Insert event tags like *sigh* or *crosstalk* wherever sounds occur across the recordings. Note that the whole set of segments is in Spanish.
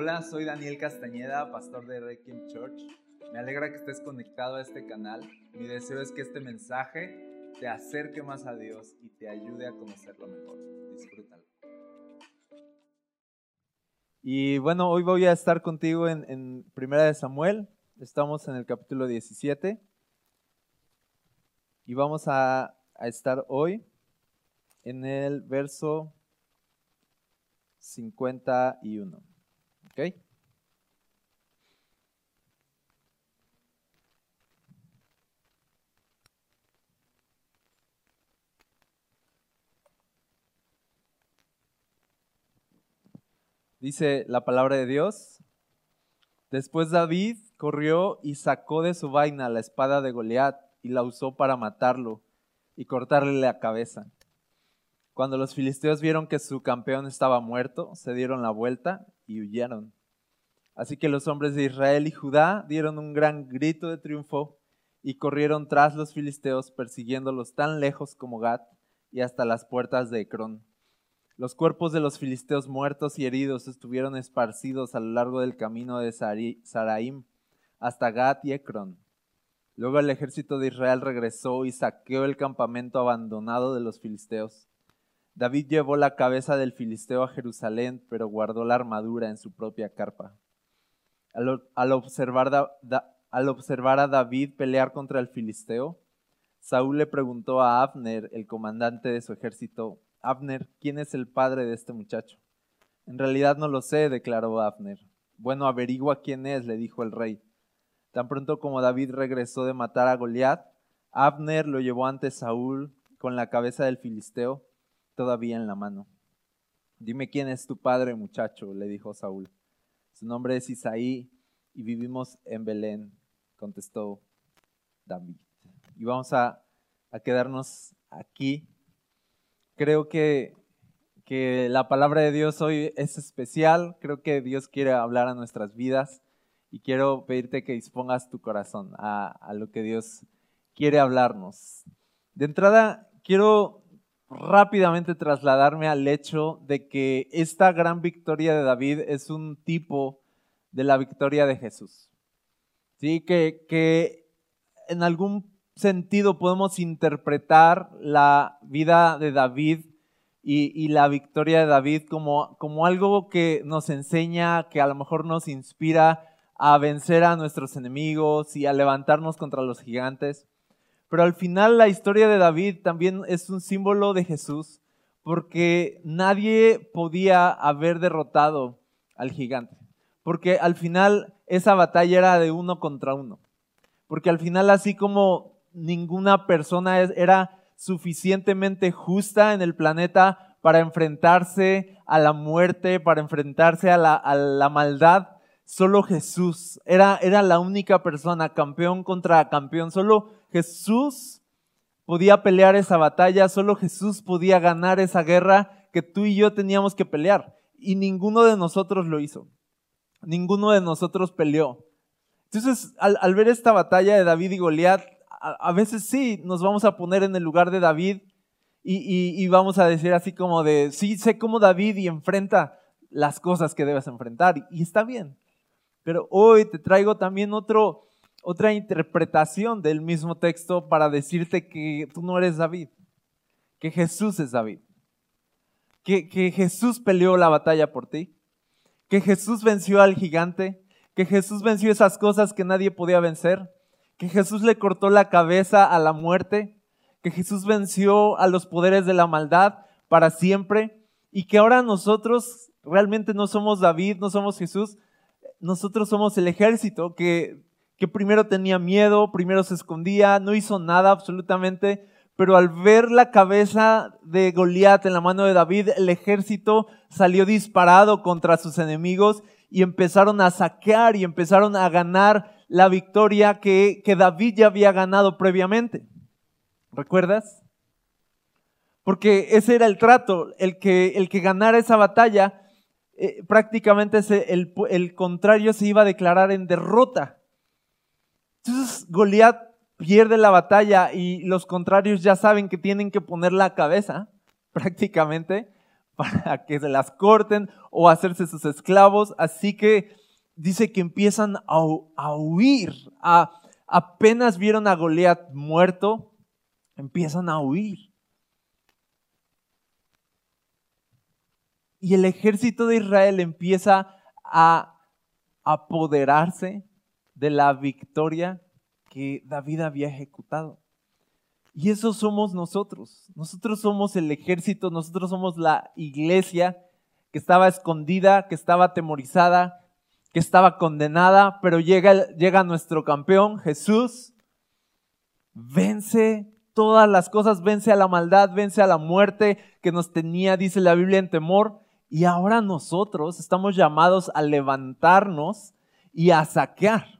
Hola, soy Daniel Castañeda, pastor de Requiem Church. Me alegra que estés conectado a este canal. Mi deseo es que este mensaje te acerque más a Dios y te ayude a conocerlo mejor. Disfrútalo. Y bueno, hoy voy a estar contigo en, en Primera de Samuel. Estamos en el capítulo 17. Y vamos a, a estar hoy en el verso 51. Dice la palabra de Dios. Después David corrió y sacó de su vaina la espada de Goliat y la usó para matarlo y cortarle la cabeza. Cuando los filisteos vieron que su campeón estaba muerto, se dieron la vuelta y huyeron. Así que los hombres de Israel y Judá dieron un gran grito de triunfo y corrieron tras los filisteos persiguiéndolos tan lejos como Gat y hasta las puertas de Ecrón. Los cuerpos de los filisteos muertos y heridos estuvieron esparcidos a lo largo del camino de Saraim hasta Gat y Ecrón. Luego el ejército de Israel regresó y saqueó el campamento abandonado de los filisteos. David llevó la cabeza del filisteo a Jerusalén, pero guardó la armadura en su propia carpa. Al, observar, al observar a David pelear contra el filisteo, Saúl le preguntó a Abner, el comandante de su ejército, Abner, ¿quién es el padre de este muchacho? En realidad no lo sé, declaró Abner. Bueno, averigua quién es, le dijo el rey. Tan pronto como David regresó de matar a Goliat, Abner lo llevó ante Saúl con la cabeza del filisteo todavía en la mano. Dime quién es tu padre, muchacho, le dijo Saúl. Su nombre es Isaí y vivimos en Belén, contestó David. Y vamos a, quedarnos aquí Creo que, que la palabra de Dios hoy es especial. Creo que Dios quiere hablar a nuestras vidas y quiero pedirte que dispongas tu corazón a lo que Dios quiere hablarnos. De entrada, quiero rápidamente trasladarme al hecho de que esta gran victoria de David es un tipo de la victoria de Jesús. Sí, que, que en algún sentido podemos interpretar la vida de David y, la victoria de David como, como algo que nos enseña, que a lo mejor nos inspira a vencer a nuestros enemigos y a levantarnos contra los gigantes. Pero al final la historia de David también es un símbolo de Jesús, porque nadie podía haber derrotado al gigante, porque al final esa batalla era de uno contra uno, porque al final así como ninguna persona era suficientemente justa en el planeta para enfrentarse a la muerte, para enfrentarse a la, maldad. Solo Jesús era, era la única persona, campeón contra campeón. Solo Jesús podía pelear esa batalla, solo Jesús podía ganar esa guerra que tú y yo teníamos que pelear. Y ninguno de nosotros lo hizo. Ninguno de nosotros peleó. Entonces, al, ver esta batalla de David y Goliat, a, veces sí nos vamos a poner en el lugar de David y, vamos a decir así como de, sí, sé cómo David y enfrenta las cosas que debes enfrentar y, está bien. Pero hoy te traigo también otro, otra interpretación del mismo texto para decirte que tú no eres David, que Jesús es David, que, que Jesús peleó la batalla por ti, que Jesús venció al gigante, que Jesús venció esas cosas que nadie podía vencer, que Jesús le cortó la cabeza a la muerte, que Jesús venció a los poderes de la maldad para siempre y que ahora nosotros realmente no somos David, no somos Jesús, nosotros somos el ejército que, que primero tenía miedo, primero se escondía, no hizo nada absolutamente, pero al ver la cabeza de Goliat en la mano de David, el ejército salió disparado contra sus enemigos y empezaron a saquear y empezaron a ganar la victoria que, David ya había ganado previamente. ¿Recuerdas? Porque ese era el trato, el que, el que ganara esa batalla, eh, prácticamente el, el contrario se iba a declarar en derrota. Entonces Goliat pierde la batalla y los contrarios ya saben que tienen que poner la cabeza, *laughs* prácticamente, para que se las corten o hacerse sus esclavos. Así que dice que empiezan a, huir. A, apenas vieron a Goliat muerto, empiezan a huir. Y el ejército de Israel empieza a apoderarse de la victoria que David había ejecutado. Y eso somos nosotros. Nosotros somos el ejército, nosotros somos la iglesia que estaba escondida, que estaba atemorizada, que estaba condenada, pero llega, llega nuestro campeón, Jesús, vence todas las cosas, vence a la maldad, vence a la muerte que nos tenía, dice la Biblia, en temor. Y ahora nosotros estamos llamados a levantarnos y a saquear.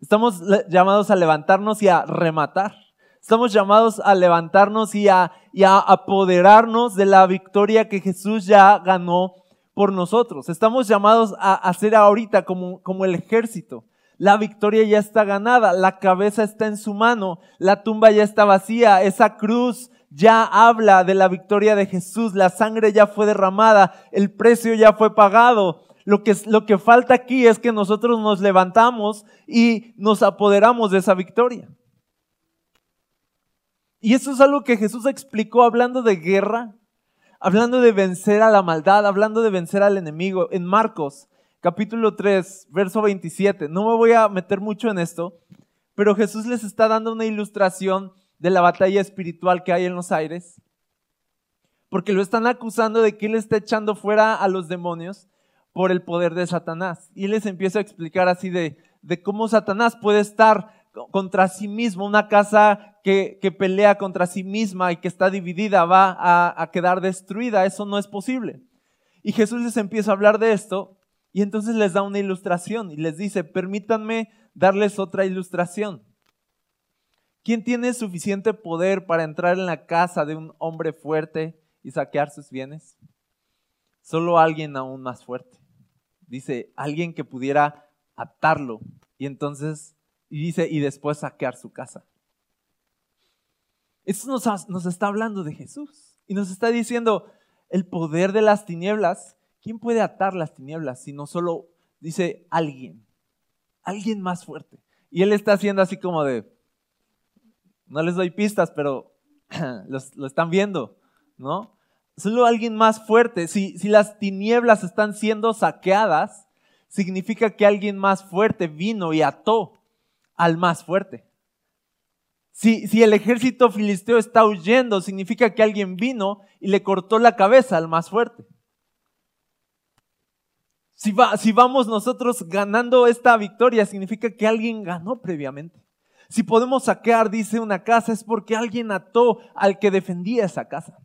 Estamos llamados a levantarnos y a rematar. Estamos llamados a levantarnos y a, y a apoderarnos de la victoria que Jesús ya ganó por nosotros. Estamos llamados a hacer ahorita como, como el ejército. La victoria ya está ganada, la cabeza está en su mano, la tumba ya está vacía, esa cruz ya habla de la victoria de Jesús, la sangre ya fue derramada, el precio ya fue pagado. Lo que, lo que falta aquí es que nosotros nos levantamos y nos apoderamos de esa victoria. Y eso es algo que Jesús explicó hablando de guerra, hablando de vencer a la maldad, hablando de vencer al enemigo. En Marcos capítulo 3, verso 27, no me voy a meter mucho en esto, pero Jesús les está dando una ilustración de la batalla espiritual que hay en los aires, porque lo están acusando de que él está echando fuera a los demonios por el poder de Satanás. Y les empieza a explicar así de, de cómo Satanás puede estar contra sí mismo, una casa que, pelea contra sí misma y que está dividida va a, a quedar destruida. Eso no es posible. Y Jesús les empieza a hablar de esto y entonces les da una ilustración y les dice, permítanme darles otra ilustración. ¿Quién tiene suficiente poder para entrar en la casa de un hombre fuerte y saquear sus bienes? Solo alguien aún más fuerte. Dice, alguien que pudiera atarlo y entonces, y dice, y después saquear su casa. Esto nos, nos está hablando de Jesús y nos está diciendo el poder de las tinieblas. ¿Quién puede atar las tinieblas si no solo dice alguien? Alguien más fuerte. Y él está haciendo así como de, no les doy pistas, pero *clears throat* lo están viendo, ¿no? Solo alguien más fuerte. Si, si las tinieblas están siendo saqueadas, significa que alguien más fuerte vino y ató al más fuerte. Si, si, el ejército filisteo está huyendo, significa que alguien vino y le cortó la cabeza al más fuerte. Si, va, si vamos nosotros ganando esta victoria, significa que alguien ganó previamente. Si podemos saquear, dice una casa, es porque alguien ató al que defendía esa casa.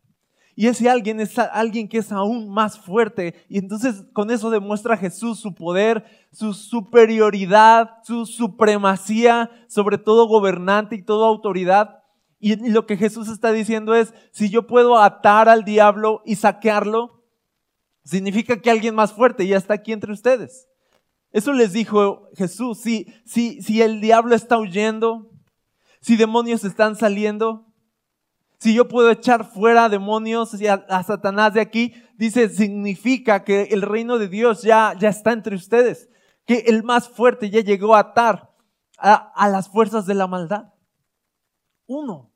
Y ese alguien es alguien que es aún más fuerte. Y entonces con eso demuestra Jesús su poder, su superioridad, su supremacía sobre todo gobernante y toda autoridad. Y lo que Jesús está diciendo es, si yo puedo atar al diablo y saquearlo, significa que alguien más fuerte ya está aquí entre ustedes. Eso les dijo Jesús. Si, si, si el diablo está huyendo, si demonios están saliendo, si yo puedo echar fuera demonios y a, Satanás de aquí, dice, significa que el reino de Dios ya, ya está entre ustedes, que el más fuerte ya llegó a atar a, a las fuerzas de la maldad. Uno,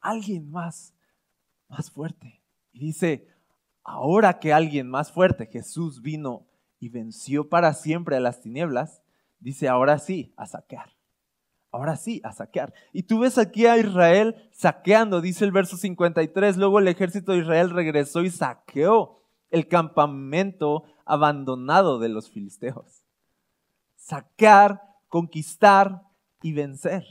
alguien más, más fuerte. Y dice, ahora que alguien más fuerte, Jesús vino y venció para siempre a las tinieblas, dice ahora sí, a saquear. Ahora sí, a saquear. Y tú ves aquí a Israel saqueando, dice el verso 53, luego el ejército de Israel regresó y saqueó el campamento abandonado de los filisteos. Saquear, conquistar y vencer.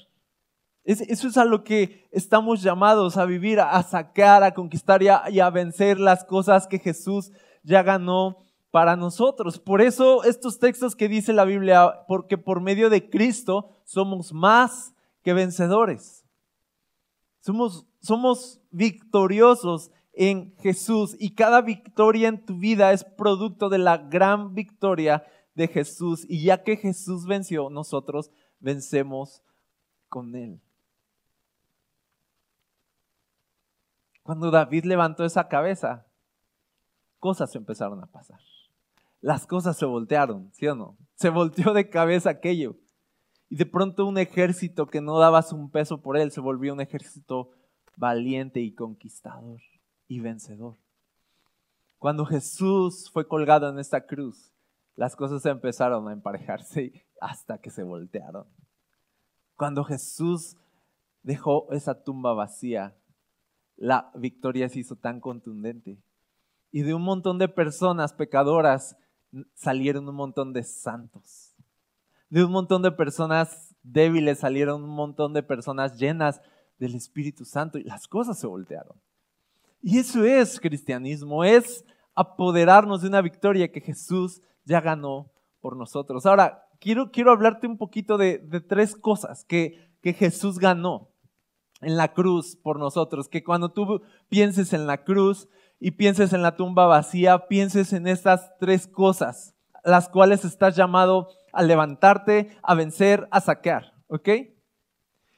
Eso es a lo que estamos llamados a vivir, a saquear, a conquistar y a vencer las cosas que Jesús ya ganó para nosotros. Por eso estos textos que dice la Biblia, porque por medio de Cristo somos más que vencedores. Somos, victoriosos en Jesús y cada victoria en tu vida es producto de la gran victoria de Jesús. Y ya que Jesús venció, nosotros vencemos con Él. Cuando David levantó esa cabeza, cosas empezaron a pasar. Las cosas se voltearon, ¿sí o no? Se volteó de cabeza aquello. Y de pronto un ejército que no dabas un peso por él se volvió un ejército valiente y conquistador y vencedor. Cuando Jesús fue colgado en esta cruz, las cosas empezaron a emparejarse hasta que se voltearon. Cuando Jesús dejó esa tumba vacía, la victoria se hizo tan contundente. Y de un montón de personas pecadoras salieron un montón de santos. De un montón de personas débiles salieron un montón de personas llenas del Espíritu Santo y las cosas se voltearon. Y eso es cristianismo, es apoderarnos de una victoria que Jesús ya ganó por nosotros. Ahora, quiero, quiero hablarte un poquito de, tres cosas que, que Jesús ganó en la cruz por nosotros, que cuando tú pienses en la cruz y pienses en la tumba vacía, pienses en estas tres cosas, las cuales estás llamado a levantarte, a vencer, a saquear, ¿ok?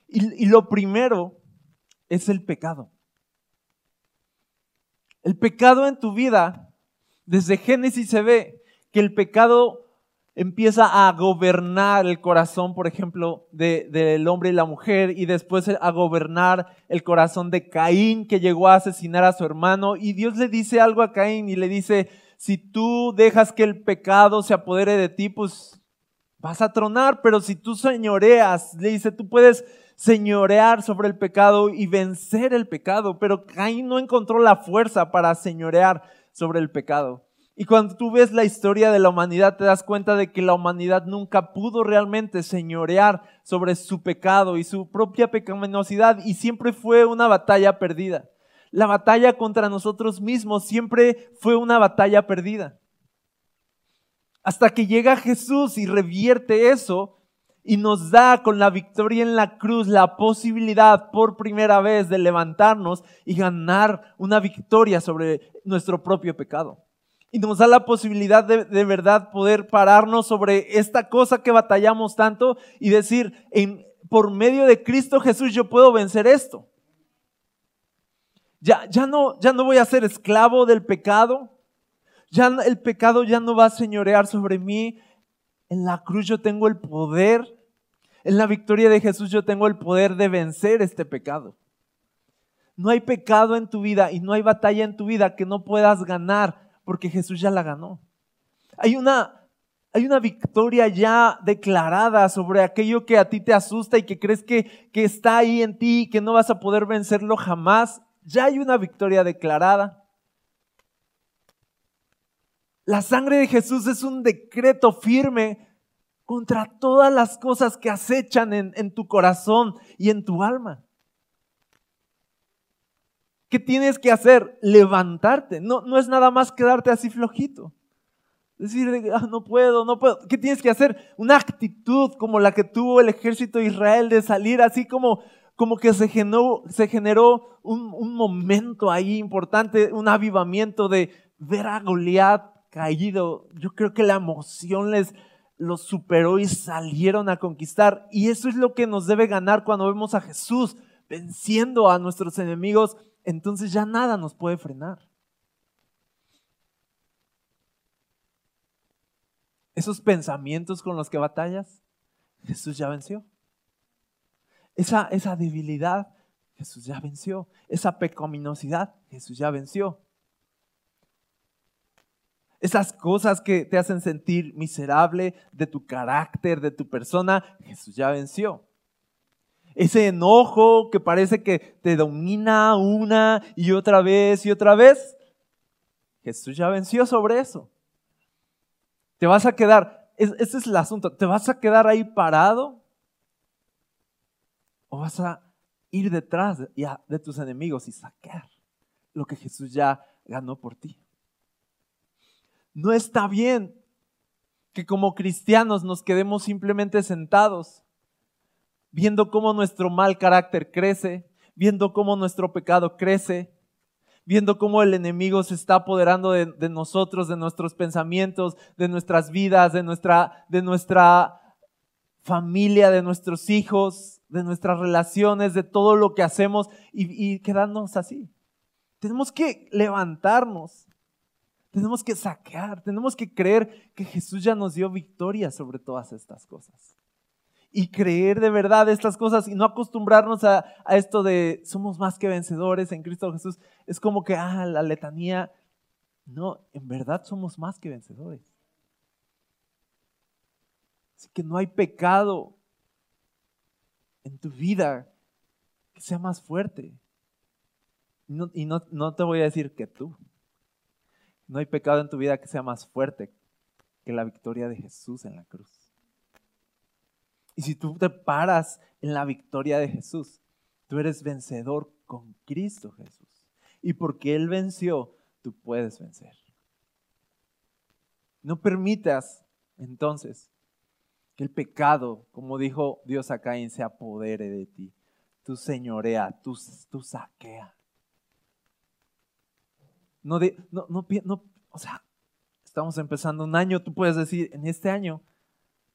Y, y lo primero es el pecado. El pecado en tu vida, desde Génesis se ve que el pecado empieza a gobernar el corazón, por ejemplo, del hombre y la mujer, y después a gobernar el corazón de Caín, que llegó a asesinar a su hermano, y Dios le dice algo a Caín y le dice, si tú dejas que el pecado se apodere de ti, pues vas a tronar, pero si tú señoreas, le dice, tú puedes señorear sobre el pecado y vencer el pecado, pero Caín no encontró la fuerza para señorear sobre el pecado. Y cuando tú ves la historia de la humanidad, te das cuenta de que la humanidad nunca pudo realmente señorear sobre su pecado y su propia pecaminosidad y siempre fue una batalla perdida. La batalla contra nosotros mismos siempre fue una batalla perdida. Hasta que llega Jesús y revierte eso y nos da con la victoria en la cruz la posibilidad por primera vez de levantarnos y ganar una victoria sobre nuestro propio pecado y nos da la posibilidad de, de, verdad poder pararnos sobre esta cosa que batallamos tanto y decir, por medio de Cristo Jesús yo puedo vencer esto. Ya, ya, no, ya no voy a ser esclavo del pecado. Ya el pecado ya no va a señorear sobre mí. En la cruz yo tengo el poder. En la victoria de Jesús yo tengo el poder de vencer este pecado. No hay pecado en tu vida y no hay batalla en tu vida que no puedas ganar porque Jesús ya la ganó. Hay una, hay una victoria ya declarada sobre aquello que a ti te asusta y que crees que, que está ahí en ti y que no vas a poder vencerlo jamás. Ya hay una victoria declarada. La sangre de Jesús es un decreto firme contra todas las cosas que acechan en, en tu corazón y en tu alma. ¿Qué tienes que hacer? Levantarte. No, no es nada más quedarte así flojito. Decir, ah, no puedo, no puedo. ¿Qué tienes que hacer? Una actitud como la que tuvo el ejército de Israel de salir así como, como que se generó, un momento ahí importante, un avivamiento de ver a Goliat caído. Yo creo que la emoción les los superó y salieron a conquistar. Y eso es lo que nos debe ganar cuando vemos a Jesús venciendo a nuestros enemigos entonces ya nada nos puede frenar. Esos pensamientos con los que batallas, Jesús ya venció. Esa, esa debilidad, Jesús ya venció. Esa pecaminosidad, Jesús ya venció. Esas cosas que te hacen sentir miserable de tu carácter, de tu persona, Jesús ya venció ese enojo que parece que te domina una y otra vez y otra vez. Jesús ya venció sobre eso. Te vas a quedar, ese es el asunto, ¿te vas a quedar ahí parado? ¿O vas a ir detrás de, de tus enemigos y saquear lo que Jesús ya ganó por ti? No está bien que como cristianos nos quedemos simplemente sentados viendo cómo nuestro mal carácter crece, viendo cómo nuestro pecado crece, viendo cómo el enemigo se está apoderando de, nosotros, de nuestros pensamientos, de nuestras vidas, de nuestra, de nuestra familia, de nuestros hijos, de nuestras relaciones, de todo lo que hacemos y, y quedarnos así. Tenemos que levantarnos. Tenemos que saquear, tenemos que creer que Jesús ya nos dio victoria sobre todas estas cosas. Y creer de verdad estas cosas y no acostumbrarnos a, esto de somos más que vencedores en Cristo Jesús. Es como que, ah, la letanía. No, en verdad somos más que vencedores. Así que no hay pecado en tu vida que sea más fuerte. y no, no te voy a decir que tú. No hay pecado en tu vida que sea más fuerte que la victoria de Jesús en la cruz. Y si tú te paras en la victoria de Jesús, tú eres vencedor con Cristo Jesús. Y porque Él venció, tú puedes vencer. No permitas entonces que el pecado, como dijo Dios a Caín, se apodere de ti. Tú señorea, tú, tú saquea. No, de, no, no, no, o sea, estamos empezando un año, tú puedes decir, en este año,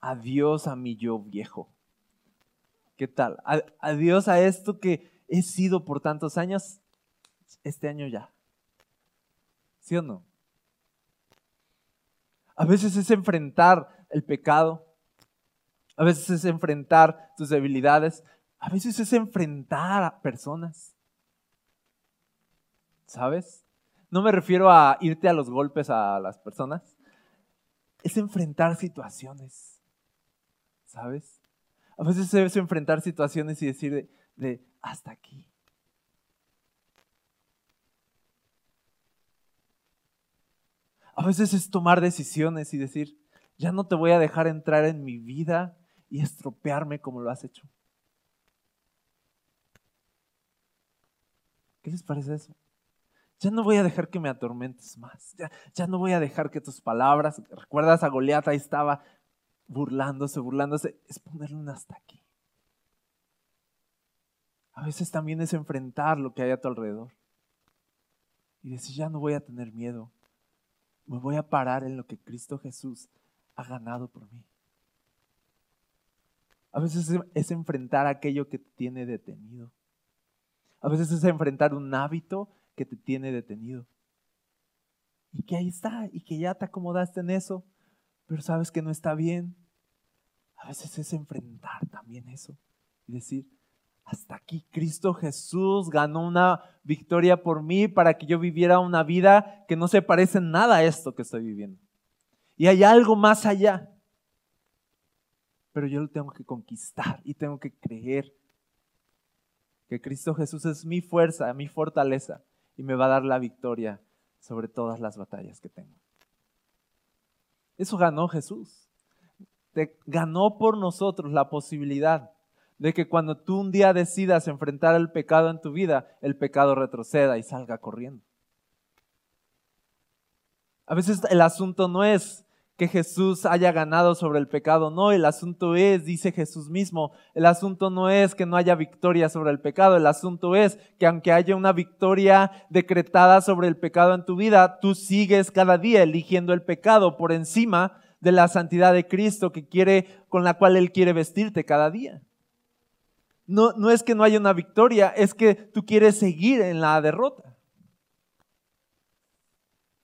adiós a mi yo viejo. ¿Qué tal? Adiós a esto que he sido por tantos años, este año ya. ¿Sí o no? A veces es enfrentar el pecado, a veces es enfrentar tus debilidades. A veces es enfrentar a personas. ¿Sabes? No me refiero a irte a los golpes a las personas. Es enfrentar situaciones. ¿Sabes? A veces es enfrentar situaciones y decir de, de hasta aquí. A veces es tomar decisiones y decir, ya no te voy a dejar entrar en mi vida y estropearme como lo has hecho. ¿Qué les parece eso? Ya no voy a dejar que me atormentes más. Ya, ya no voy a dejar que tus palabras, recuerdas a Goliat, ahí estaba burlándose, burlándose, es ponerle un hasta aquí. A veces también es enfrentar lo que hay a tu alrededor. Y decir, ya no voy a tener miedo. Me voy a parar en lo que Cristo Jesús ha ganado por mí. A veces es enfrentar aquello que te tiene detenido. A veces es enfrentar un hábito que te tiene detenido. Y que ahí está, y que ya te acomodaste en eso, pero sabes que no está bien. A veces es enfrentar también eso y decir, hasta aquí Cristo Jesús ganó una victoria por mí para que yo viviera una vida que no se parece en nada a esto que estoy viviendo. Y hay algo más allá pero yo lo tengo que conquistar y tengo que creer que Cristo Jesús es mi fuerza, mi fortaleza y me va a dar la victoria sobre todas las batallas que tengo. Eso ganó Jesús. Te ganó por nosotros la posibilidad de que cuando tú un día decidas enfrentar el pecado en tu vida, el pecado retroceda y salga corriendo. A veces el asunto no es que Jesús haya ganado sobre el pecado. No, el asunto es, dice Jesús mismo, el asunto no es que no haya victoria sobre el pecado, el asunto es que aunque haya una victoria decretada sobre el pecado en tu vida, tú sigues cada día eligiendo el pecado por encima de la santidad de Cristo que quiere, con la cual Él quiere vestirte cada día. No, no es que no haya una victoria, es que tú quieres seguir en la derrota.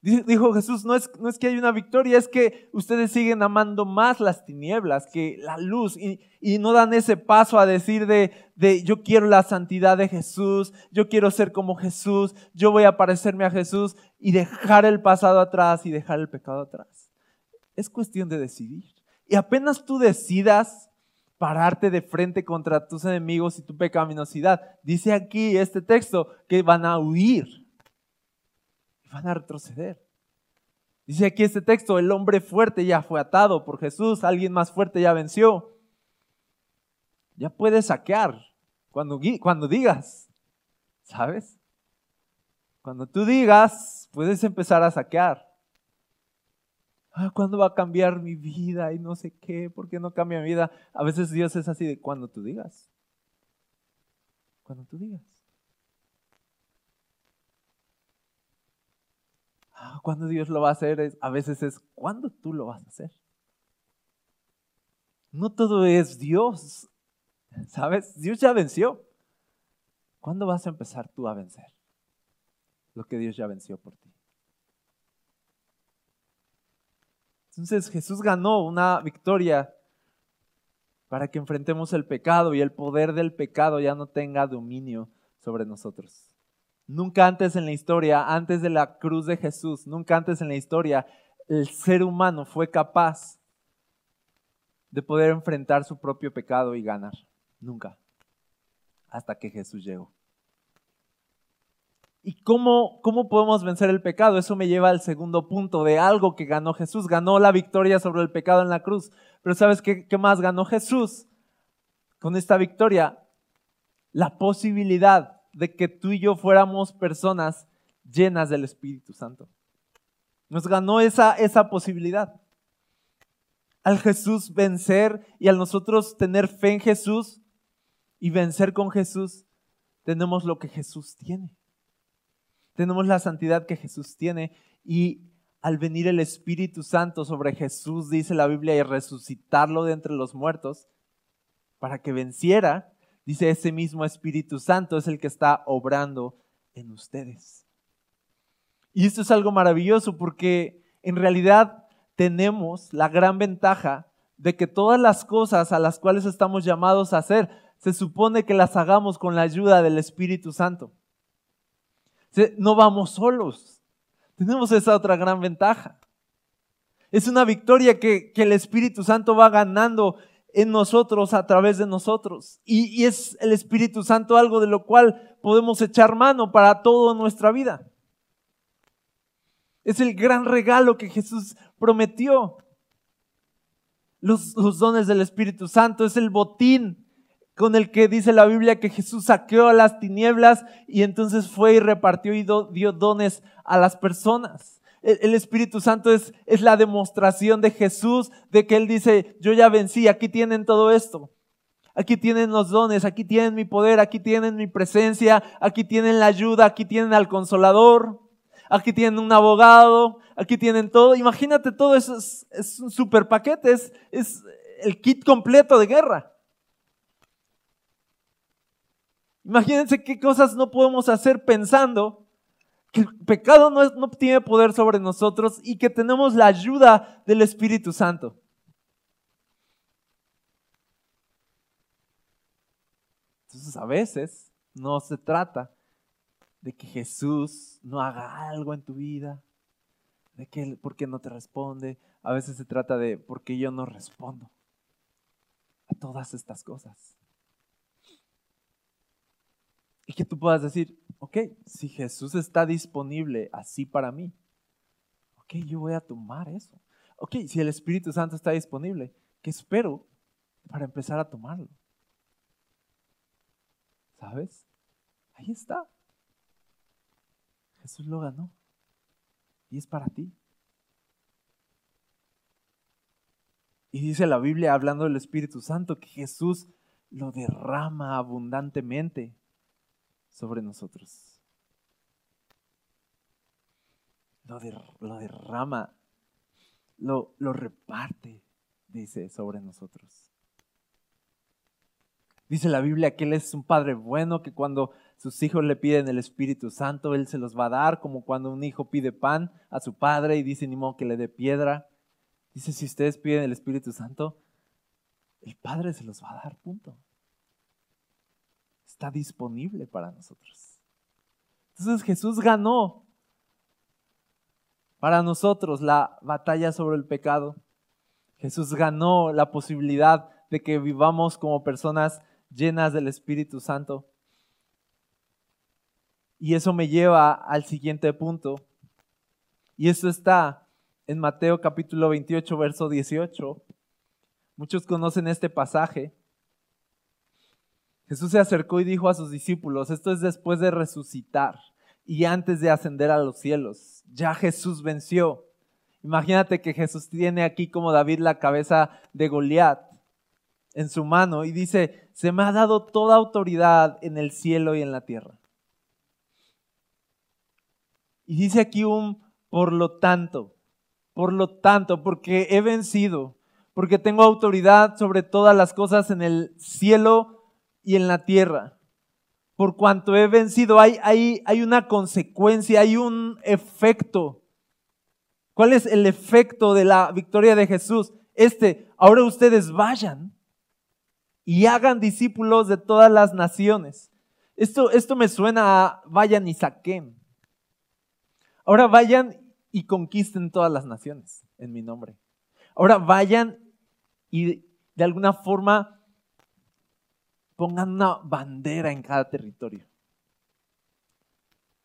Dijo Jesús, no es, no es que hay una victoria, es que ustedes siguen amando más las tinieblas que la luz y, no dan ese paso a decir de, de, yo quiero la santidad de Jesús, yo quiero ser como Jesús, yo voy a parecerme a Jesús y dejar el pasado atrás y dejar el pecado atrás. Es cuestión de decidir. Y apenas tú decidas pararte de frente contra tus enemigos y tu pecaminosidad, dice aquí este texto que van a huir van a retroceder. Dice aquí este texto, el hombre fuerte ya fue atado por Jesús, alguien más fuerte ya venció. Ya puedes saquear cuando, cuando digas, ¿sabes? Cuando tú digas, puedes empezar a saquear. Ah, ¿Cuándo va a cambiar mi vida? Y no sé qué, ¿por qué no cambia mi vida? A veces Dios es así de cuando tú digas. Cuando tú digas. Ah, cuando Dios lo va a hacer, a veces es cuando tú lo vas a hacer. No todo es Dios, ¿sabes? Dios ya venció. ¿Cuándo vas a empezar tú a vencer lo que Dios ya venció por ti? Entonces Jesús ganó una victoria para que enfrentemos el pecado y el poder del pecado ya no tenga dominio sobre nosotros. Nunca antes en la historia, antes de la cruz de Jesús, nunca antes en la historia, el ser humano fue capaz de poder enfrentar su propio pecado y ganar. Nunca. Hasta que Jesús llegó. ¿Y cómo, cómo podemos vencer el pecado? Eso me lleva al segundo punto de algo que ganó Jesús. Ganó la victoria sobre el pecado en la cruz. Pero ¿sabes qué, qué más ganó Jesús con esta victoria? La posibilidad de que tú y yo fuéramos personas llenas del Espíritu Santo. Nos ganó esa, esa posibilidad. Al Jesús vencer y al nosotros tener fe en Jesús y vencer con Jesús, tenemos lo que Jesús tiene tenemos la santidad que Jesús tiene y al venir el Espíritu Santo sobre Jesús, dice la Biblia, y resucitarlo de entre los muertos, para que venciera, dice ese mismo Espíritu Santo es el que está obrando en ustedes. Y esto es algo maravilloso porque en realidad tenemos la gran ventaja de que todas las cosas a las cuales estamos llamados a hacer, se supone que las hagamos con la ayuda del Espíritu Santo. No vamos solos. Tenemos esa otra gran ventaja. Es una victoria que, el Espíritu Santo va ganando en nosotros, a través de nosotros. Y, y, es el Espíritu Santo algo de lo cual podemos echar mano para toda nuestra vida. Es el gran regalo que Jesús prometió. Los, los dones del Espíritu Santo es el botín con el que dice la Biblia que Jesús saqueó a las tinieblas y entonces fue y repartió y dio dones a las personas. El, Espíritu Santo es, es la demostración de Jesús, de que Él dice, yo ya vencí, aquí tienen todo esto. Aquí tienen los dones, aquí tienen mi poder, aquí tienen mi presencia, aquí tienen la ayuda, aquí tienen al consolador, aquí tienen un abogado, aquí tienen todo. Imagínate todo eso, es, un super paquete, es el kit completo de guerra. Imagínense qué cosas no podemos hacer pensando que el pecado no, tiene poder sobre nosotros y que tenemos la ayuda del Espíritu Santo. Entonces a veces no se trata de que Jesús no haga algo en tu vida, de que por qué no te responde. A veces se trata de por qué yo no respondo a todas estas cosas. Y que tú puedas decir, ok, si Jesús está disponible así para mí, ok, yo voy a tomar eso. Ok, si el Espíritu Santo está disponible, ¿qué espero para empezar a tomarlo? ¿Sabes? Ahí está. Jesús lo ganó. Y es para ti. Y dice la Biblia, hablando del Espíritu Santo, que Jesús lo derrama abundantemente sobre nosotros. Lo, derrama, lo, lo reparte, dice, sobre nosotros. Dice la Biblia que Él es un Padre bueno, que cuando sus hijos le piden el Espíritu Santo, Él se los va a dar, como cuando un hijo pide pan a su padre y dice, ni modo que le dé piedra. Dice, si ustedes piden el Espíritu Santo, el Padre se los va a dar, punto está disponible para nosotros. Entonces Jesús ganó para nosotros la batalla sobre el pecado. Jesús ganó la posibilidad de que vivamos como personas llenas del Espíritu Santo. Y eso me lleva al siguiente punto. Y eso está en Mateo capítulo 28, verso 18. Muchos conocen este pasaje. Jesús se acercó y dijo a sus discípulos, esto es después de resucitar y antes de ascender a los cielos. Ya Jesús venció. Imagínate que Jesús tiene aquí como David la cabeza de Goliat en su mano y dice, se me ha dado toda autoridad en el cielo y en la tierra. Y dice aquí un por lo tanto, por lo tanto, porque he vencido, porque tengo autoridad sobre todas las cosas en el cielo y en la tierra. Por cuanto he vencido, hay, hay, hay una consecuencia, hay un efecto ¿Cuál es el efecto de la victoria de Jesús? Este, ahora ustedes vayan y hagan discípulos de todas las naciones. Esto, esto me suena a vayan y saquen. Ahora vayan y conquisten todas las naciones en mi nombre. Ahora vayan y de alguna forma pongan una bandera en cada territorio.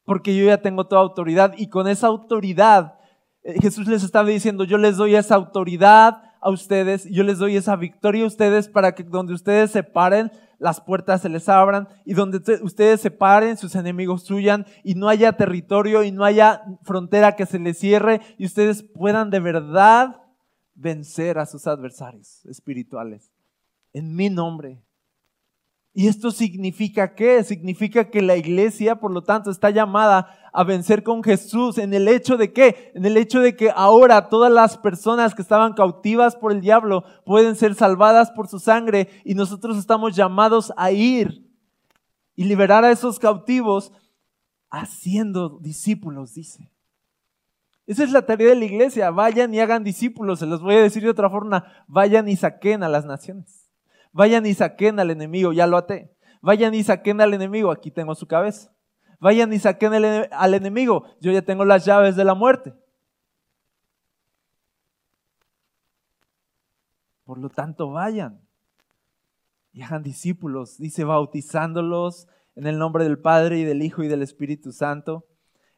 Porque yo ya tengo toda autoridad y con esa autoridad eh, Jesús les estaba diciendo, yo les doy esa autoridad a ustedes, yo les doy esa victoria a ustedes para que donde ustedes se paren, las puertas se les abran y donde ustedes se paren, sus enemigos huyan y no haya territorio y no haya frontera que se les cierre y ustedes puedan de verdad vencer a sus adversarios espirituales. En mi nombre. ¿Y esto significa qué? Significa que la iglesia, por lo tanto, está llamada a vencer con Jesús en el hecho de qué? En el hecho de que ahora todas las personas que estaban cautivas por el diablo pueden ser salvadas por su sangre y nosotros estamos llamados a ir y liberar a esos cautivos haciendo discípulos, dice. Esa es la tarea de la iglesia. Vayan y hagan discípulos. Se los voy a decir de otra forma. Vayan y saquen a las naciones. Vayan y saquen al enemigo, ya lo até. Vayan y saquen al enemigo, aquí tengo su cabeza. Vayan y saquen al enemigo, yo ya tengo las llaves de la muerte. Por lo tanto, vayan y hagan discípulos, dice, bautizándolos en el nombre del Padre y del Hijo y del Espíritu Santo.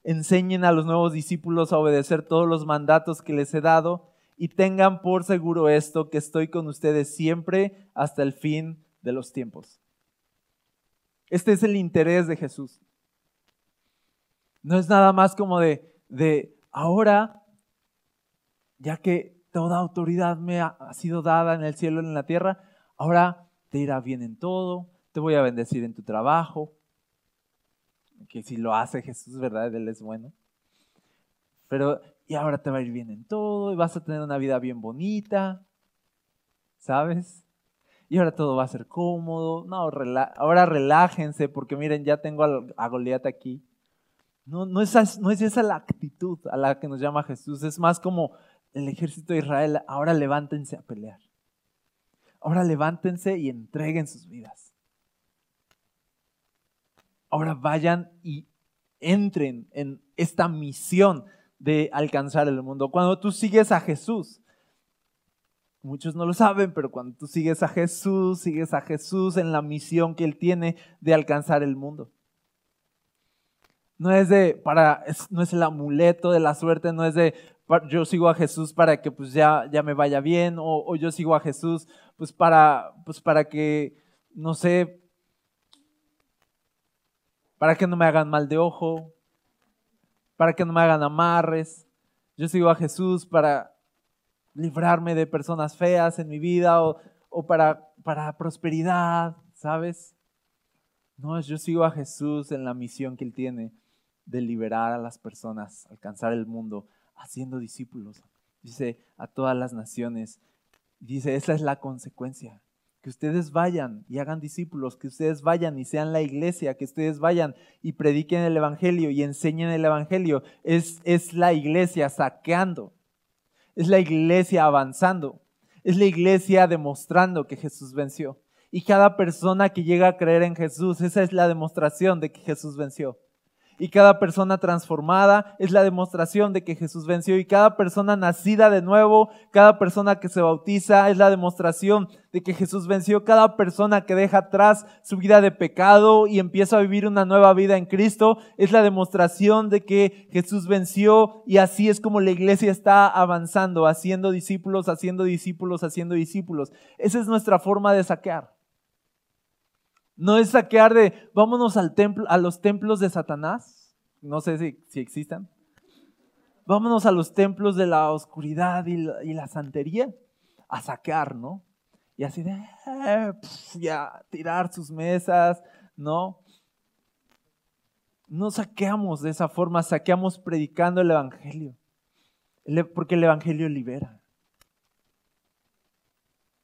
Enseñen a los nuevos discípulos a obedecer todos los mandatos que les he dado y tengan por seguro esto, que estoy con ustedes siempre hasta el fin de los tiempos. Este es el interés de Jesús. No es nada más como de, de ahora, ya que toda autoridad me ha, sido dada en el cielo y en la tierra, ahora te irá bien en todo, te voy a bendecir en tu trabajo, que si lo hace Jesús, ¿verdad? Él es bueno. Pero y ahora te va a ir bien en todo y vas a tener una vida bien bonita, ¿sabes? Y ahora todo va a ser cómodo. No, ahora relájense porque miren, ya tengo a, Goliat aquí. No, no, es, no es esa la actitud a la que nos llama Jesús, es más como el ejército de Israel, ahora levántense a pelear. Ahora levántense y entreguen sus vidas. Ahora vayan y entren en esta misión de alcanzar el mundo. Cuando tú sigues a Jesús, muchos no lo saben, pero cuando tú sigues a Jesús, sigues a Jesús en la misión que Él tiene de alcanzar el mundo. No es de, para, no es el amuleto de la suerte, no es de, yo sigo a Jesús para que pues ya, ya me vaya bien, o, yo sigo a Jesús pues para, pues para que, no sé, para que no me hagan mal de ojo, para que no me hagan amarres. Yo sigo a Jesús para librarme de personas feas en mi vida o, para, para prosperidad, ¿sabes? No, yo sigo a Jesús en la misión que Él tiene de liberar a las personas, alcanzar el mundo, haciendo discípulos. Dice a todas las naciones. Dice, esa es la consecuencia que ustedes vayan y hagan discípulos, que ustedes vayan y sean la iglesia, que ustedes vayan y prediquen el Evangelio y enseñen el Evangelio. Es, es la iglesia saqueando, es la iglesia avanzando, es la iglesia demostrando que Jesús venció. Y cada persona que llega a creer en Jesús, esa es la demostración de que Jesús venció. Y cada persona transformada es la demostración de que Jesús venció. Y cada persona nacida de nuevo, cada persona que se bautiza es la demostración de que Jesús venció. Cada persona que deja atrás su vida de pecado y empieza a vivir una nueva vida en Cristo es la demostración de que Jesús venció. Y así es como la iglesia está avanzando, haciendo discípulos, haciendo discípulos, haciendo discípulos. Esa es nuestra forma de saquear. No es saquear de, vámonos al templo, a los templos de Satanás. No sé si, existan. Vámonos a los templos de la oscuridad y la, santería a saquear, ¿no? Y así de, eh, ya, tirar sus mesas, ¿no? No saqueamos de esa forma, saqueamos predicando el Evangelio. Porque el Evangelio libera.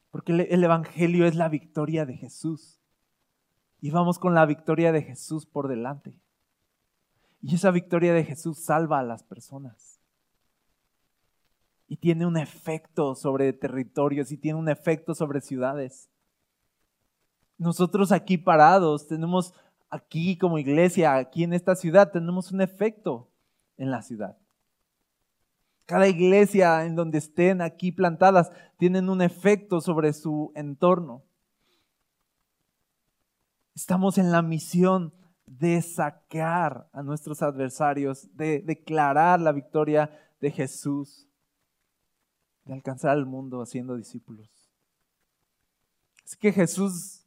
Porque el Evangelio es la victoria de Jesús y vamos con la victoria de Jesús por delante. Y esa victoria de Jesús salva a las personas. y tiene un efecto sobre territorios y tiene un efecto sobre ciudades. Nosotros aquí parados tenemos aquí como iglesia, aquí en esta ciudad, tenemos un efecto en la ciudad. Cada iglesia en donde estén aquí plantadas tienen un efecto sobre su entorno. Estamos en la misión de sacar a nuestros adversarios, de declarar la victoria de Jesús, de alcanzar al mundo haciendo discípulos. Así que Jesús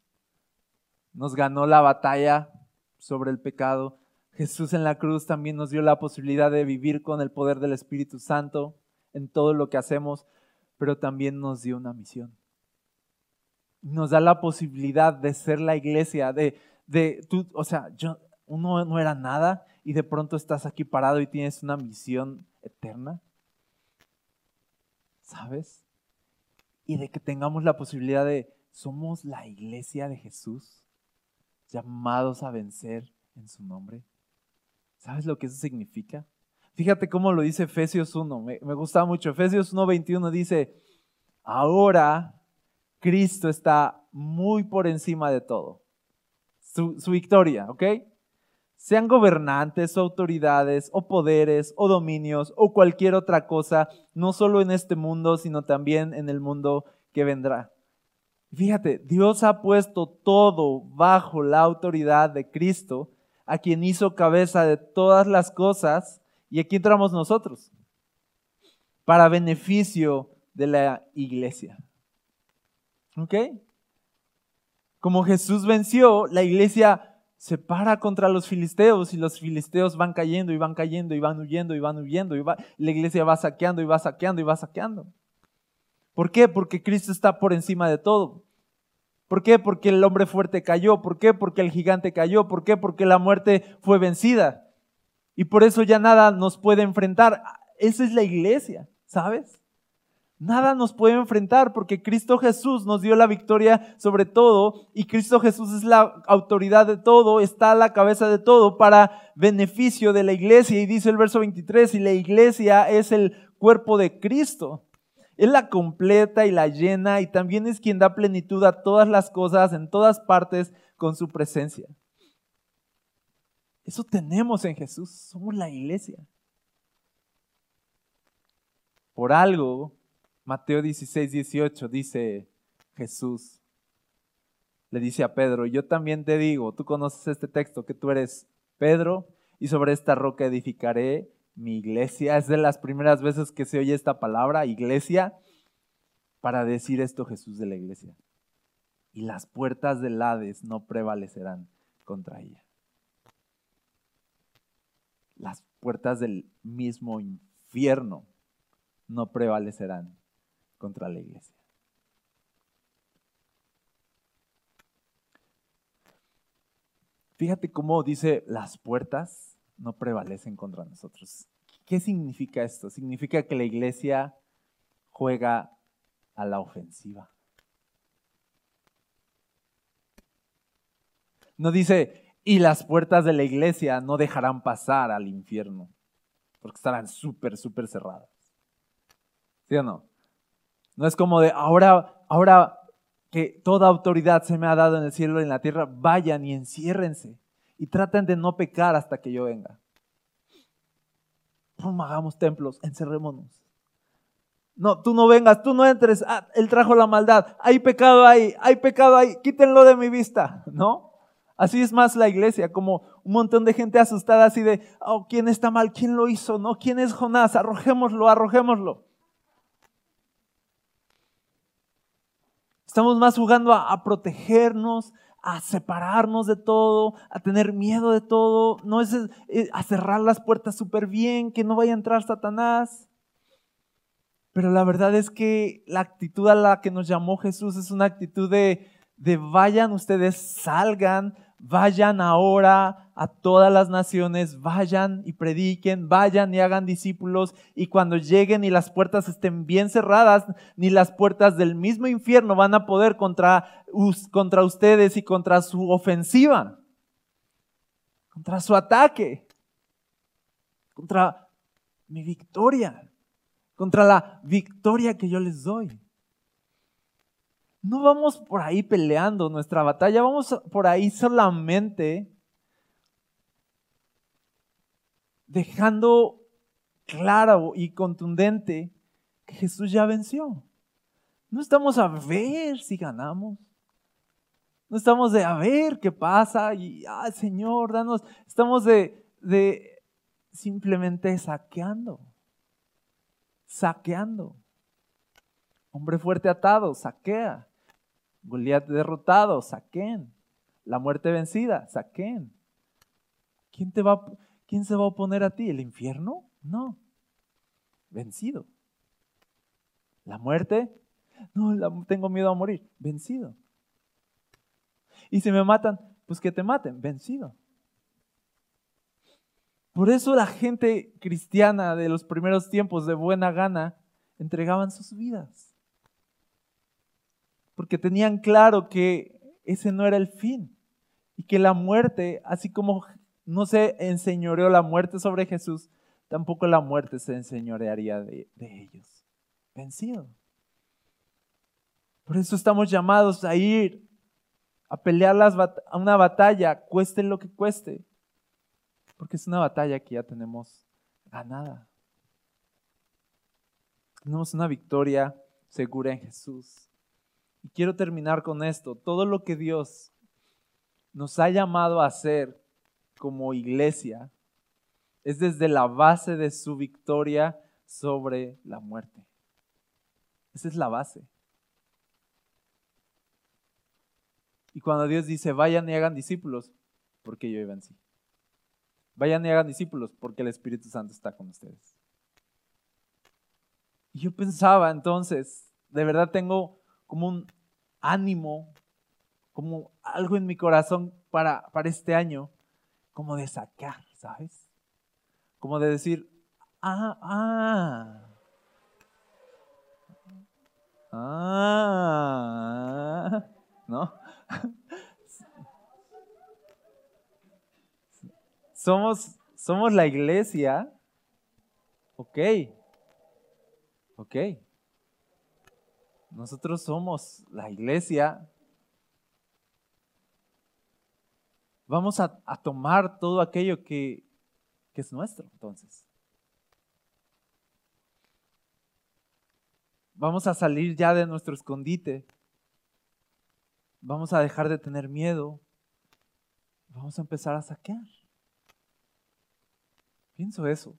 nos ganó la batalla sobre el pecado. Jesús en la cruz también nos dio la posibilidad de vivir con el poder del Espíritu Santo en todo lo que hacemos, pero también nos dio una misión. Nos da la posibilidad de ser la iglesia, de, de tú, o sea, yo, uno no era nada y de pronto estás aquí parado y tienes una misión eterna. ¿Sabes? Y de que tengamos la posibilidad de, somos la iglesia de Jesús llamados a vencer en su nombre. ¿Sabes lo que eso significa? Fíjate cómo lo dice Efesios 1, me, gusta mucho. Efesios 1:21 dice, ahora Cristo está muy por encima de todo. Su, victoria, ¿ok? Sean gobernantes o autoridades o poderes o dominios o cualquier otra cosa, no solo en este mundo, sino también en el mundo que vendrá. Fíjate, Dios ha puesto todo bajo la autoridad de Cristo, a quien hizo cabeza de todas las cosas, y aquí entramos nosotros, para beneficio de la iglesia. ¿Ok? Como Jesús venció, la iglesia se para contra los filisteos y los filisteos van cayendo y van cayendo y van huyendo y van huyendo y la iglesia va saqueando y va saqueando y va saqueando. ¿Por qué? Porque Cristo está por encima de todo. ¿Por qué? Porque el hombre fuerte cayó. ¿Por qué? Porque el gigante cayó. ¿Por qué? Porque la muerte fue vencida. Y por eso ya nada nos puede enfrentar. Esa es la iglesia, ¿sabes? Nada nos puede enfrentar porque Cristo Jesús nos dio la victoria sobre todo y Cristo Jesús es la autoridad de todo, está a la cabeza de todo para beneficio de la iglesia. Y dice el verso 23, y la iglesia es el cuerpo de Cristo. Él la completa y la llena y también es quien da plenitud a todas las cosas en todas partes con su presencia. Eso tenemos en Jesús, somos la iglesia. Por algo, Mateo 16, 18 dice Jesús, le dice a Pedro, yo también te digo, tú conoces este texto, que tú eres Pedro y sobre esta roca edificaré mi iglesia. Es de las primeras veces que se oye esta palabra, iglesia, para decir esto Jesús de la iglesia. Y las puertas del Hades no prevalecerán contra ella. Las puertas del mismo infierno no prevalecerán contra la iglesia. Fíjate cómo dice las puertas no prevalecen contra nosotros. ¿Qué significa esto? Significa que la iglesia juega a la ofensiva. No dice, y las puertas de la iglesia no dejarán pasar al infierno, porque estarán súper, súper cerradas. ¿Sí o no? No es como de, ahora, ahora que toda autoridad se me ha dado en el cielo y en la tierra, vayan y enciérrense y traten de no pecar hasta que yo venga. No hagamos templos, encerrémonos. No, tú no vengas, tú no entres. Ah, él trajo la maldad. Hay pecado ahí, hay pecado ahí. Quítenlo de mi vista, ¿no? Así es más la iglesia, como un montón de gente asustada así de, oh, ¿quién está mal? ¿Quién lo hizo? ¿No? ¿Quién es Jonás? Arrojémoslo, arrojémoslo. Estamos más jugando a protegernos, a separarnos de todo, a tener miedo de todo, no es eh, a cerrar las puertas súper bien, que no vaya a entrar Satanás. Pero la verdad es que la actitud a la que nos llamó Jesús es una actitud de, de vayan ustedes, salgan, vayan ahora a todas las naciones, vayan y prediquen, vayan y hagan discípulos, y cuando lleguen y las puertas estén bien cerradas, ni las puertas del mismo infierno van a poder contra, contra ustedes y contra su ofensiva, contra su ataque, contra mi victoria. contra la victoria que yo les doy. No vamos por ahí peleando nuestra batalla, vamos por ahí solamente dejando claro y contundente que Jesús ya venció. No estamos a ver si ganamos. No estamos de a ver qué pasa y, ah, Señor, danos. Estamos de, de simplemente saqueando. Saqueando. Hombre fuerte atado, saquea. Goliat derrotado, saquen. La muerte vencida, saquen. ¿Quién, te va, ¿Quién se va a oponer a ti? ¿El infierno? No. Vencido. La muerte, no, tengo miedo a morir. Vencido. Y si me matan, pues que te maten. Vencido. Por eso la gente cristiana de los primeros tiempos de buena gana entregaban sus vidas. Porque tenían claro que ese no era el fin. Y que la muerte, así como no se enseñoreó la muerte sobre Jesús, tampoco la muerte se enseñorearía de, ellos. Vencido. Por eso estamos llamados a ir a pelear a una batalla, cueste lo que cueste. Porque es una batalla que ya tenemos ganada. Tenemos una victoria segura en Jesús. Y quiero terminar con esto. Todo lo que Dios nos ha llamado a hacer como iglesia es desde la base de su victoria sobre la muerte. Esa es la base. Y cuando Dios dice, vayan y hagan discípulos, porque yo iba sí. Vayan y hagan discípulos, porque el Espíritu Santo está con ustedes. Y yo pensaba entonces, de verdad tengo como un ánimo, como algo en mi corazón para, para este año, como de sacar, ¿sabes? Como de decir, ah, ah, ah, ¿no? somos, somos la iglesia, ok, ok. Nosotros somos la iglesia. Vamos a, tomar todo aquello que, que es nuestro, entonces. Vamos a salir ya de nuestro escondite Vamos a dejar de tener miedo. Vamos a empezar a saquear. Pienso eso.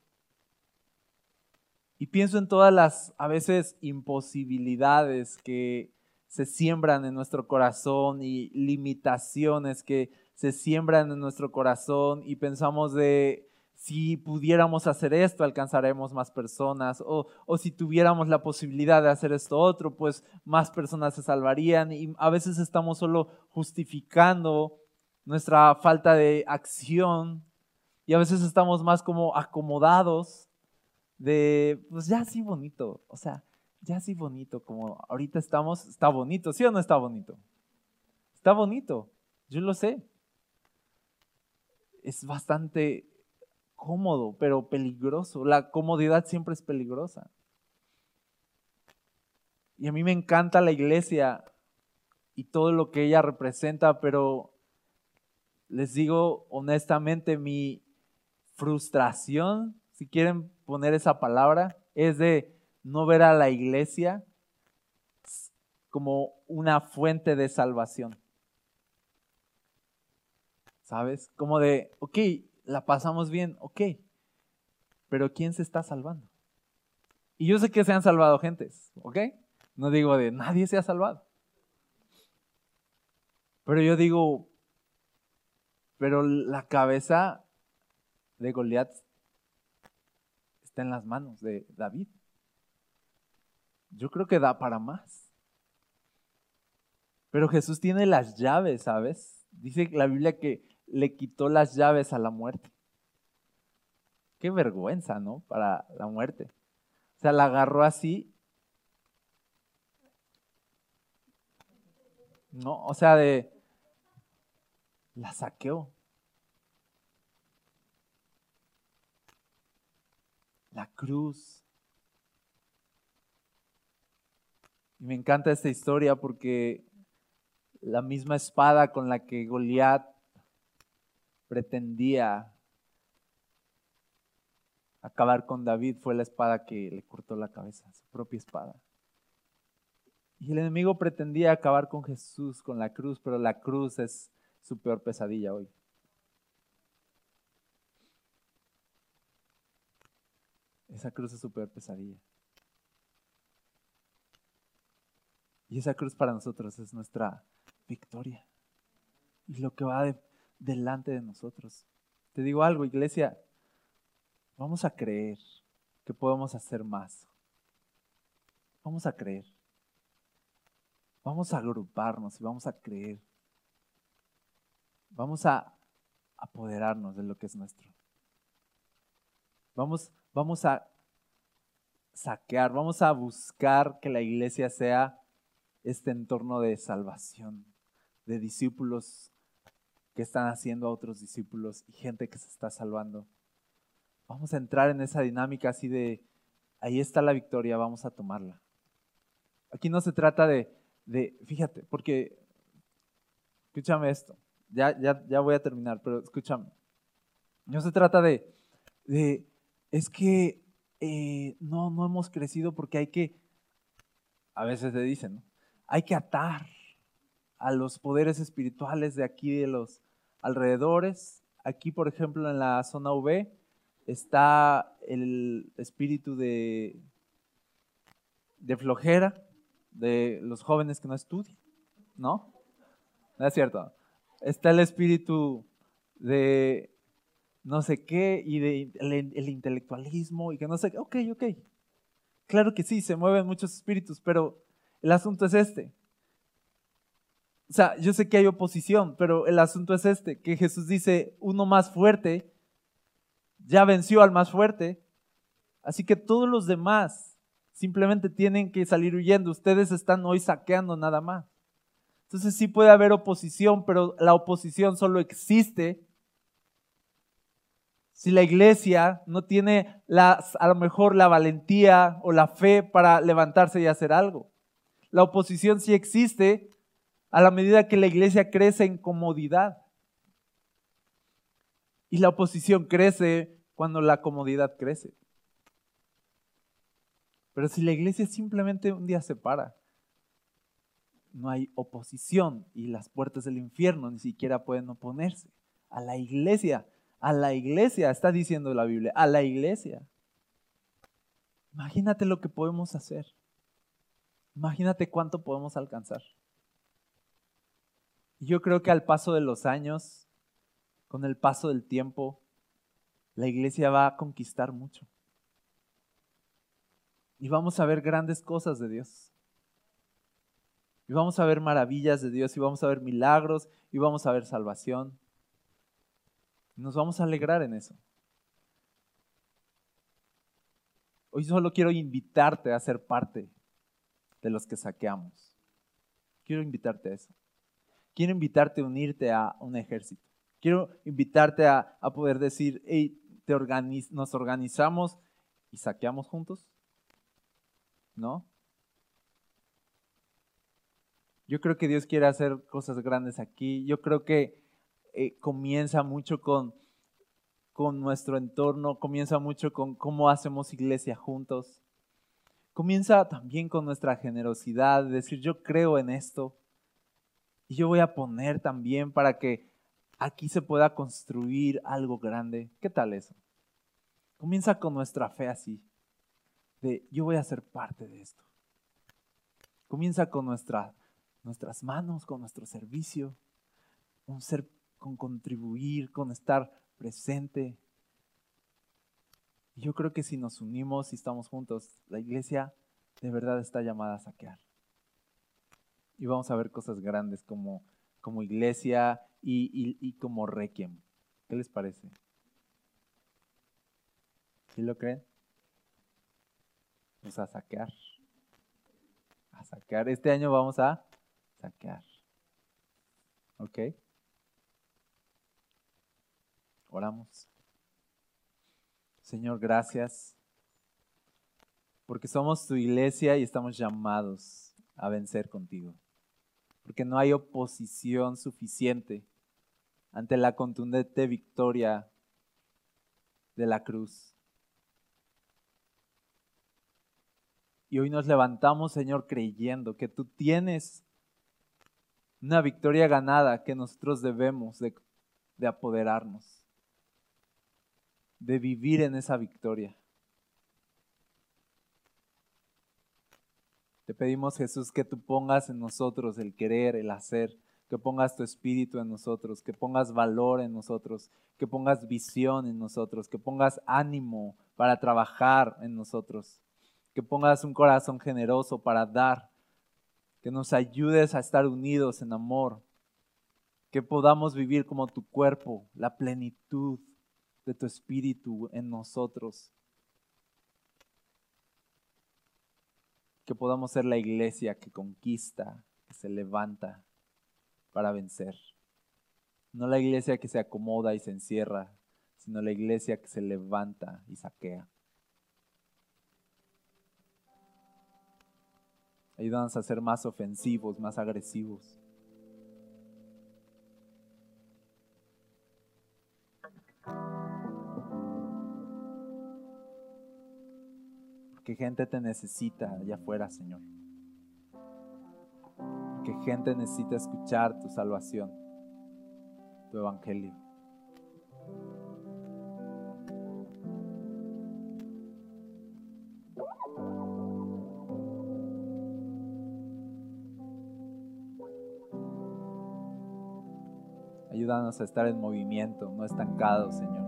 Y pienso en todas las, a veces, imposibilidades que se siembran en nuestro corazón y limitaciones que se siembran en nuestro corazón y pensamos de, si pudiéramos hacer esto, alcanzaremos más personas, o, si tuviéramos la posibilidad de hacer esto otro, pues más personas se salvarían y a veces estamos solo justificando nuestra falta de acción y a veces estamos más como acomodados de, pues ya sí bonito, o sea, ya sí bonito, como ahorita estamos, está bonito, ¿sí o no está bonito? Está bonito, yo lo sé. Es bastante cómodo, pero peligroso. La comodidad siempre es peligrosa. Y a mí me encanta la iglesia y todo lo que ella representa, pero les digo honestamente, mi frustración, si quieren poner esa palabra, es de no ver a la iglesia como una fuente de salvación. ¿Sabes? Como de, ok, la pasamos bien, ok, pero ¿quién se está salvando? Y yo sé que se han salvado gentes, ¿ok? No digo de nadie se ha salvado. Pero yo digo, pero la cabeza de Goliat está en las manos de David. Yo creo que da para más. Pero Jesús tiene las llaves, ¿sabes? Dice la Biblia que le quitó las llaves a la muerte. Qué vergüenza, ¿no? Para la muerte. O sea, la agarró así. No, o sea, de... La saqueó. La cruz. Y me encanta esta historia porque la misma espada con la que Goliat pretendía acabar con David fue la espada que le cortó la cabeza, su propia espada. Y el enemigo pretendía acabar con Jesús, con la cruz, pero la cruz es su peor pesadilla hoy. Esa cruz es su peor pesadilla. Y esa cruz para nosotros es nuestra victoria. Y lo que va delante de nosotros. Te digo algo, iglesia, vamos a creer que podemos hacer más. Vamos a creer. Vamos a agruparnos y vamos a creer. Vamos a apoderarnos de lo que es nuestro. Vamos, vamos a saquear, vamos a buscar que la iglesia sea este entorno de salvación, de discípulos que están haciendo a otros discípulos y gente que se está salvando. Vamos a entrar en esa dinámica así de, ahí está la victoria, vamos a tomarla. Aquí no se trata de, fíjate, porque, escúchame esto, ya, ya, ya voy a terminar, pero escúchame. No se trata de, es que eh, no, no hemos crecido porque hay que, a veces se dicen, hay que atar a los poderes espirituales de aquí, de los alrededores. Aquí, por ejemplo, en la zona V está el espíritu de, de flojera de los jóvenes que no estudian, ¿no? No es cierto. Está el espíritu de no sé qué y de el, intelectualismo y que no sé qué. Ok, ok. Claro que sí, se mueven muchos espíritus, pero el asunto es este. O sea, yo sé que hay oposición, pero el asunto es este, que Jesús dice, uno más fuerte ya venció al más fuerte, así que todos los demás simplemente tienen que salir huyendo. Ustedes están hoy saqueando nada más. Entonces sí puede haber oposición, pero la oposición solo existe si la iglesia no tiene a lo mejor la valentía o la fe para levantarse y hacer algo. La oposición sí existe a la medida que la iglesia crece en comodidad. Y la oposición crece cuando la comodidad crece. Pero si la iglesia simplemente un día se para, no hay oposición y las puertas del infierno ni siquiera pueden oponerse a la iglesia a la iglesia, está diciendo la Biblia, a la iglesia. Imagínate lo que podemos hacer. Imagínate cuánto podemos alcanzar. Yo creo que al paso de los años, con el paso del tiempo, la iglesia va a conquistar mucho. Y vamos a ver grandes cosas de Dios. Y vamos a ver maravillas de Dios, y vamos a ver milagros, y vamos a ver salvación. Nos vamos a alegrar en eso. Hoy solo quiero invitarte a ser parte de los que saqueamos. Quiero invitarte a eso. Quiero invitarte a unirte a un ejército. Quiero invitarte a, poder decir, hey, nos organizamos y saqueamos juntos. ¿No? Yo creo que Dios quiere hacer cosas grandes aquí. Yo creo que eh, comienza mucho con, con nuestro entorno, comienza mucho con cómo hacemos iglesia juntos. Comienza también con nuestra generosidad, decir yo creo en esto y yo voy a poner también para que aquí se pueda construir algo grande. ¿Qué tal eso? Comienza con nuestra fe así, de yo voy a ser parte de esto. Comienza con nuestra, nuestras manos, con nuestro servicio, un ser con contribuir, con estar presente. yo creo que si nos unimos y estamos juntos, la iglesia de verdad está llamada a saquear. Y vamos a ver cosas grandes como, como iglesia y, como requiem. ¿Qué les parece? ¿Sí lo creen? Pues a saquear. A saquear. Este año vamos a saquear. ¿Ok? Oramos. Señor, gracias porque somos tu iglesia y estamos llamados a vencer contigo. Porque no hay oposición suficiente ante la contundente victoria de la cruz. Y hoy nos levantamos, Señor, creyendo que tú tienes una victoria ganada que nosotros debemos de, de apoderarnos, de vivir en esa victoria. Te pedimos, Jesús, que tú pongas en nosotros el querer, el hacer, que pongas tu espíritu en nosotros, que pongas valor en nosotros, que pongas visión en nosotros, que pongas ánimo para trabajar en nosotros, que pongas un corazón generoso para dar, que nos ayudes a estar unidos en amor, que podamos vivir como tu cuerpo, la plenitud de tu espíritu en nosotros. Que podamos ser la iglesia que conquista, que se levanta para vencer. No la iglesia que se acomoda y se encierra, sino la iglesia que se levanta y saquea. Ayúdanos a ser más ofensivos, más agresivos. Que gente te necesita allá afuera, Señor. Que gente necesita escuchar tu salvación, tu evangelio. Ayúdanos a estar en movimiento, no estancados, Señor.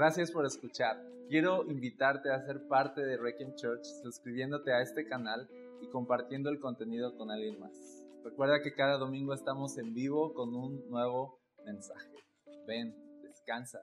Gracias por escuchar. Quiero invitarte a ser parte de Requiem Church suscribiéndote a este canal y compartiendo el contenido con alguien más. Recuerda que cada domingo estamos en vivo con un nuevo mensaje. Ven, descansa.